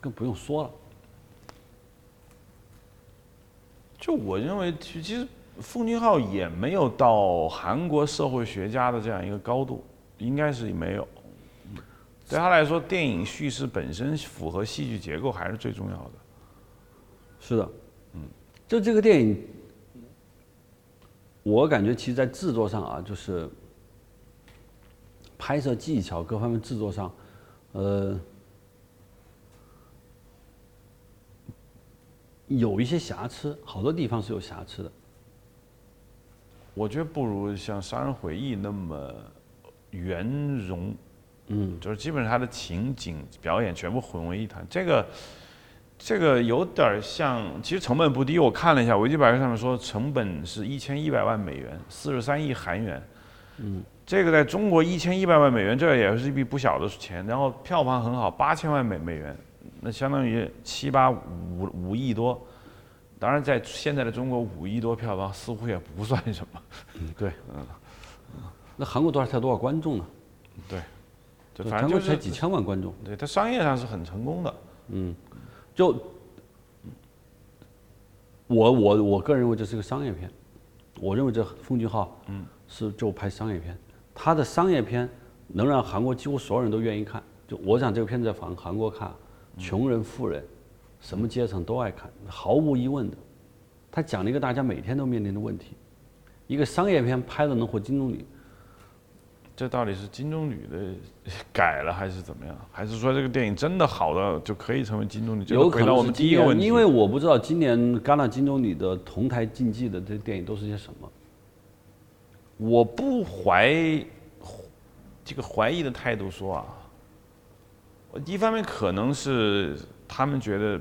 更不用说了。就我认为，其实奉俊昊也没有到韩国社会学家的这样一个高度，应该是没有。对他来说，电影叙事本身符合戏剧结构还是最重要的。是的，嗯，就这个电影，我感觉其实在制作上啊，就是拍摄技巧各方面制作上，呃，有一些瑕疵，好多地方是有瑕疵的。我觉得不如像《杀人回忆》那么圆融，嗯，就是基本上他的情景表演全部混为一谈。这个这个有点像，其实成本不低。我看了一下维基百科上面说，成本是一千一百万美元，四十三亿韩元。嗯，这个在中国一千一百万美元，这也是一笔不小的钱。然后票房很好，八千万美美元，那相当于七八五五亿多。当然，在现在的中国，五亿多票房似乎也不算什么。嗯，对，嗯，那韩国多少才多少观众呢？对，反正就才几千万观众。对它商业上是很成功的。嗯，就我我我个人认为这是个商业片，我认为这奉俊昊嗯是就拍商业片，他的商业片能让韩国几乎所有人都愿意看。就我想这个片子在韩韩国看，穷人富人，什么阶层都爱看，毫无疑问的。他讲了一个大家每天都面临的问题，一个商业片拍的能获金棕榈，这到底是金棕榈的 <laughs> 改了还是怎么样？还是说这个电影真的好到就可以成为金棕榈？有可能我们第一个问题，因为我不知道今年戛纳金棕榈的同台竞技的这些电影都是些什么。我不怀这个怀疑的态度说啊，我一方面可能是他们觉得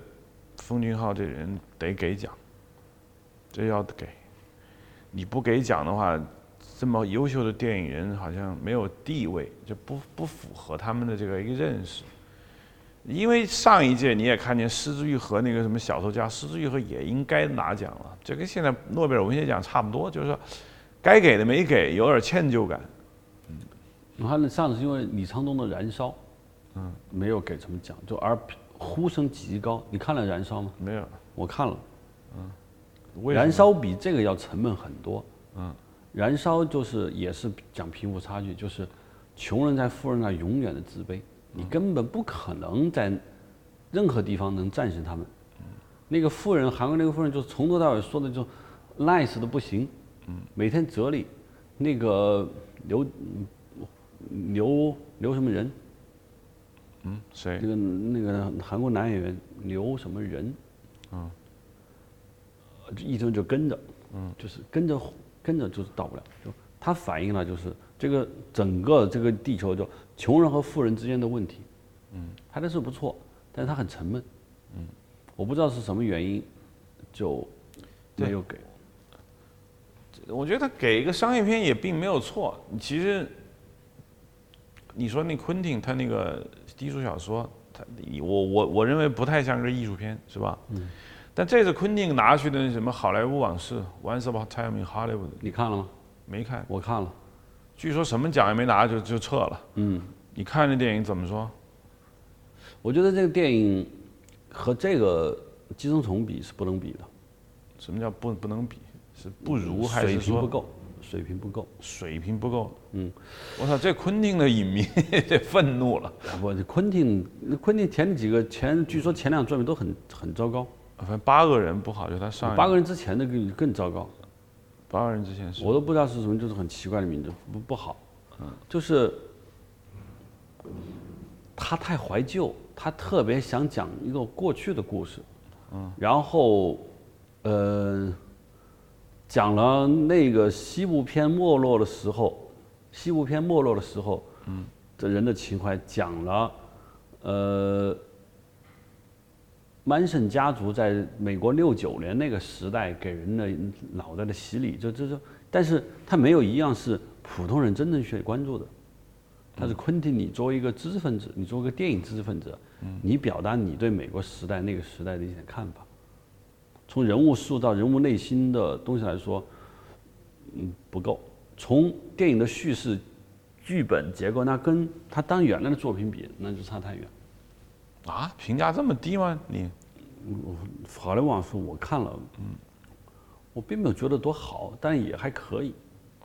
奉俊昊这人得给奖，这要给，你不给奖的话，这么优秀的电影人好像没有地位，就不不符合他们的这个一个认识。因为上一届你也看见失之愈合那个什么小说家，失之愈合也应该拿奖了，这跟现在诺贝尔文学奖差不多，就是说该给的没给，有点歉疚感。他那上次因为李沧东的《燃烧》，嗯，没有给什么奖，就而呼声极高。你看了《燃烧》吗？没有，我看了，嗯燃烧比这个要沉闷很多。嗯，燃烧就是也是讲贫富差距，就是穷人在富人那永远的自卑，你根本不可能在任何地方能战胜他们。那个富人，韩国那个富人，就是从头到尾说的就 nice 的不行。嗯，每天哲理，那个刘刘刘什么人，嗯，谁那？个那个韩国男演员刘什么人，嗯，一直就跟着，嗯，就是跟着跟着就是到不了，就它反映了就是这个整个这个地球就穷人和富人之间的问题，嗯，拍的是不错，但是他很沉闷，嗯我不知道是什么原因，就没有给。我觉得给一个商业片也并没有错。其实，你说那昆汀他那个低俗小说，他我我我认为不太像个艺术片，是吧？嗯。但这次昆汀拿去的那什么《好莱坞往事》（Once Upon a Time in Hollywood），你看了吗？没看。我看了。据说什么奖也没拿就就撤了。嗯。你看那电影怎么说？我觉得这个电影和这个《寄生虫》比是不能比的。什么叫不不能比？是不如还是说水平不够？水平不够。水平不够。嗯，我操，这昆汀的影迷 <laughs> 愤怒了。不，昆汀，昆汀前几个前，据说前两作品都很很糟糕。反正八个人不好，就他上。八个人之前的更更糟糕。八个人之前是。我都不知道是什么，就是很奇怪的名字，不不好。嗯。就是他太怀旧，他特别想讲一个过去的故事。嗯。然后，呃。讲了那个西部片没落的时候，西部片没落的时候，嗯，这人的情怀讲了，呃，曼森家族在美国六九年那个时代给人的脑袋的洗礼，就这这，但是他没有一样是普通人真正去关注的，他是昆汀，你作为一个知识分子，你作为一个电影知识分子，你表达你对美国时代那个时代的一些看法。从人物塑造、人物内心的东西来说，嗯，不够。从电影的叙事、剧本结构，那跟他当原来的作品比，那就差太远。啊，评价这么低吗？你？好莱坞往事我看了，嗯，我并没有觉得多好，但也还可以。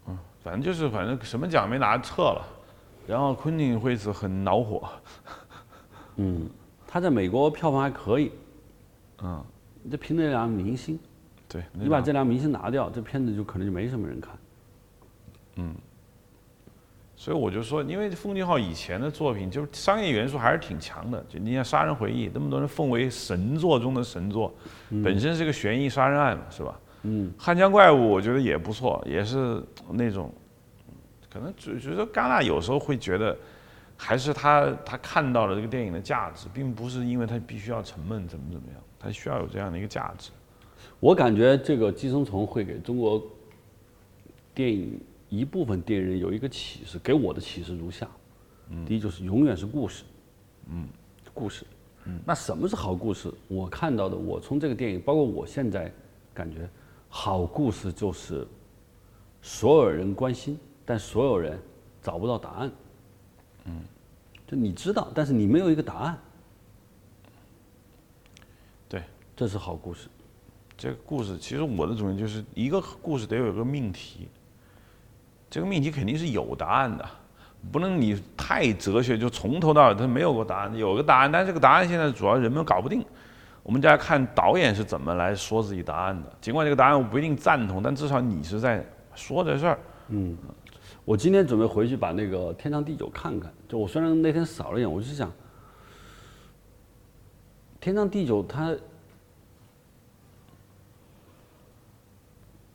嗯，反正就是反正什么奖没拿撤了，然后昆汀惠斯很恼火。<laughs> 嗯，他在美国票房还可以。嗯。你这凭那两个明星，对，你把这两个明星拿掉，这片子就可能就没什么人看。嗯，所以我就说，因为奉俊昊以前的作品就是商业元素还是挺强的，就你像《杀人回忆》，那么多人奉为神作中的神作，本身是个悬疑杀人案嘛，是吧？嗯，《汉江怪物》我觉得也不错，也是那种，可能就觉得戛纳有时候会觉得，还是他他看到了这个电影的价值，并不是因为他必须要沉闷怎么怎么样。他需要有这样的一个价值。我感觉这个《寄生虫》会给中国电影一部分电影人有一个启示，给我的启示如下：第一，就是永远是故事。嗯，故事。嗯，那什么是好故事？我看到的，我从这个电影，包括我现在感觉，好故事就是所有人关心，但所有人找不到答案。嗯，就你知道，但是你没有一个答案。对这是好故事。这个故事其实我的主意就是一个故事得有一个命题，这个命题肯定是有答案的，不能你太哲学，就从头到尾它没有过答案。有个答案，但这个答案现在主要人们搞不定。我们再看导演是怎么来说自己答案的。尽管这个答案我不一定赞同，但至少你是在说这事儿。嗯，我今天准备回去把那个《天长地久》看看。就我虽然那天扫了一眼，我就想，《天长地久》它。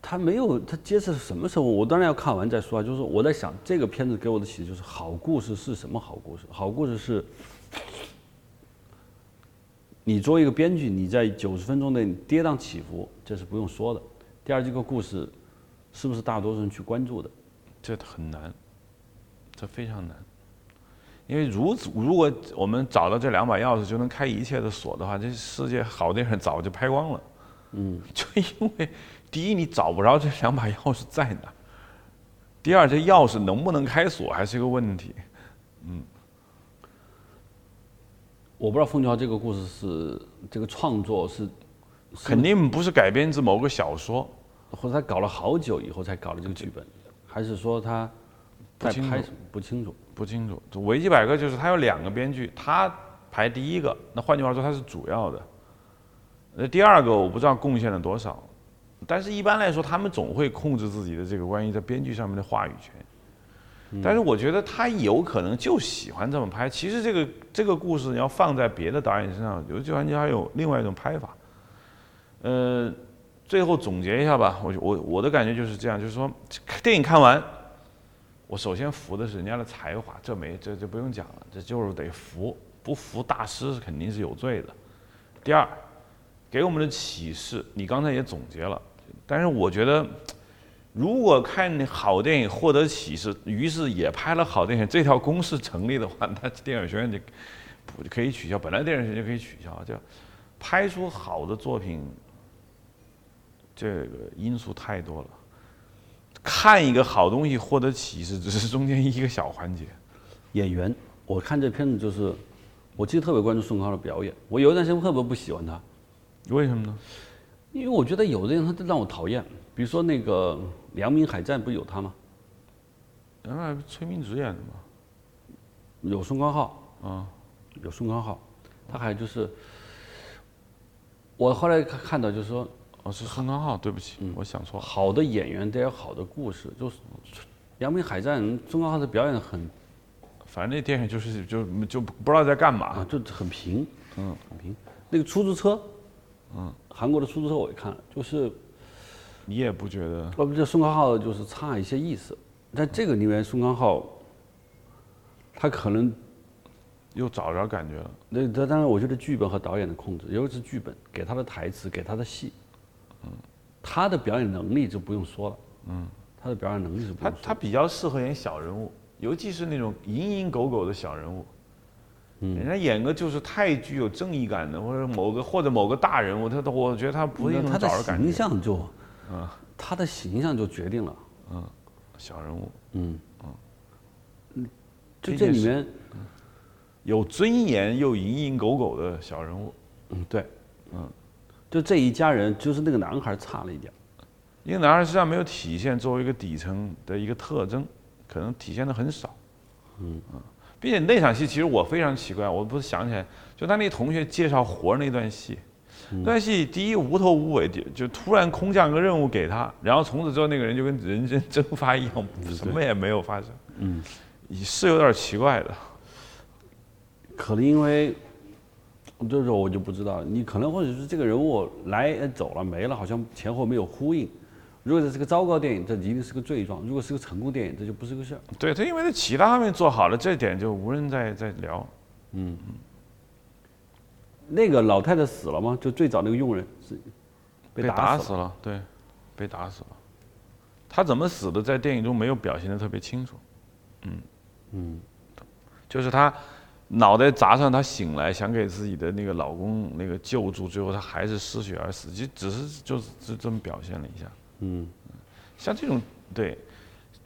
他没有，他揭示什么时候？我当然要看完再说啊。就是我在想，这个片子给我的启示就是：好故事是什么？好故事，好故事是，你作为一个编剧，你在九十分钟内跌宕起伏，这是不用说的。第二，这个故事是不是大多数人去关注的？这很难，这非常难。因为如此，如果我们找到这两把钥匙就能开一切的锁的话，这世界好电影早就拍光了。嗯，就因为。第一，你找不着这两把钥匙在哪；第二，这钥匙能不能开锁还是一个问题。嗯，我不知道凤桥这个故事是这个创作是，肯定不是改编自某个小说，或者他搞了好久以后才搞的这个剧本，还是说他在拍什么？不清楚，不清楚。维基百科就是他有两个编剧，他排第一个，那换句话说他是主要的。那第二个我不知道贡献了多少。但是，一般来说，他们总会控制自己的这个关于在编剧上面的话语权。但是，我觉得他有可能就喜欢这么拍。其实，这个这个故事你要放在别的导演身上，有就完全还有另外一种拍法。呃，最后总结一下吧，我我我的感觉就是这样，就是说，电影看完，我首先服的是人家的才华，这没这就不用讲了，这就是得服，不服大师是肯定是有罪的。第二。给我们的启示，你刚才也总结了。但是我觉得，如果看好电影获得启示，于是也拍了好电影，这条公式成立的话，<laughs> 那电影学院就不可以取消，本来电影学院就可以取消，就拍出好的作品，这个因素太多了。看一个好东西获得启示，只是中间一个小环节。演员，我看这片子就是，我其实特别关注宋康的表演。我有一段时间特别不喜欢他，为什么呢？因为我觉得有的人他让我讨厌。比如说那个《良民海战》不有他吗？那崔明植演的吗。有宋康昊，啊，有宋康昊，他还就是，我后来看看到就是说，哦，是宋康昊，对不起，我想错了。好的演员得有好的故事。就是《良民海战》，宋康昊的表演很反正那电影就是就就不知道在干嘛。啊，就很平，嗯，很平。那个出租车，嗯，韩国的出租车我也看了，就是你也不觉得？我，不是宋康昊就是差一些意思，在这个里面宋康昊，他可能又找着感觉了。那他当然我觉得剧本和导演的控制，尤其是剧本给他的台词，给他的戏，嗯，他的表演能力就不用说了，嗯，他的表演能力是不他用说他比较适合演小人物，尤其是那种蝇营狗苟的小人物。人家演个就是太具有正义感的，或者某个或者某个大人物，他都我觉得他不一定找着感觉。象就，他的形象就决定了，小人物。嗯，就这件事这里面，有尊严又蝇营狗苟的小人物，嗯，对，嗯，就这一家人，就是那个男孩差了一点，因为男孩实际上没有体现作为一个底层的一个特征，可能体现的很少。嗯并且那场戏其实我非常奇怪，我不是想起来，就他那同学介绍活儿那段戏，那段戏第一无头无尾，就就突然空降个任务给他，然后从此之后那个人就跟人间蒸发一样，<laughs> 什么也没有发生。嗯，是有点奇怪的。可能因为，这时候我就不知道，你可能或者是这个人物来呃走了没了，好像前后没有呼应。如果这是个糟糕电影，这一定是个罪状；如果是个成功电影，这就不是个事儿。对他，因为他其他方面做好了，这点就无人在在聊。嗯嗯那个老太太死了吗？就最早那个佣人是被被打死了。打死了，对，被打死了。他怎么死的，在电影中没有表现的特别清楚。嗯嗯，就是他脑袋砸上，他醒来想给自己的那个老公那个救助，最后他还是失血而死，就只是就是就这么表现了一下。嗯，像这种对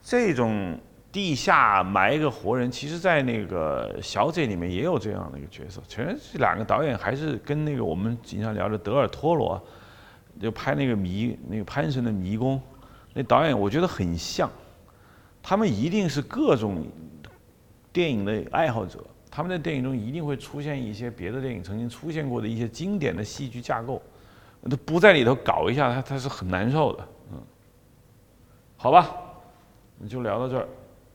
这种地下埋一个活人，其实，在那个《小姐》里面也有这样的一个角色。全这两个导演还是跟那个我们经常聊的德尔托罗，就拍那个迷那个潘神的迷宫，那导演我觉得很像。他们一定是各种电影的爱好者，他们在电影中一定会出现一些别的电影曾经出现过的一些经典的戏剧架构，他不在里头搞一下，他他是很难受的。好吧，你就聊到这儿。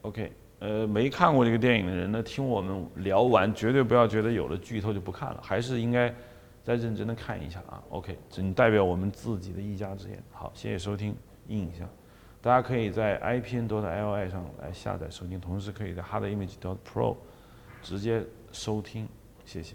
OK，呃，没看过这个电影的人呢，听我们聊完，绝对不要觉得有了剧透就不看了，还是应该再认真的看一下啊。OK，仅代表我们自己的一家之言。好，谢谢收听印象。大家可以在 IPN dot li 上来下载收听，同时可以在 HardImage.Pro 直接收听，谢谢。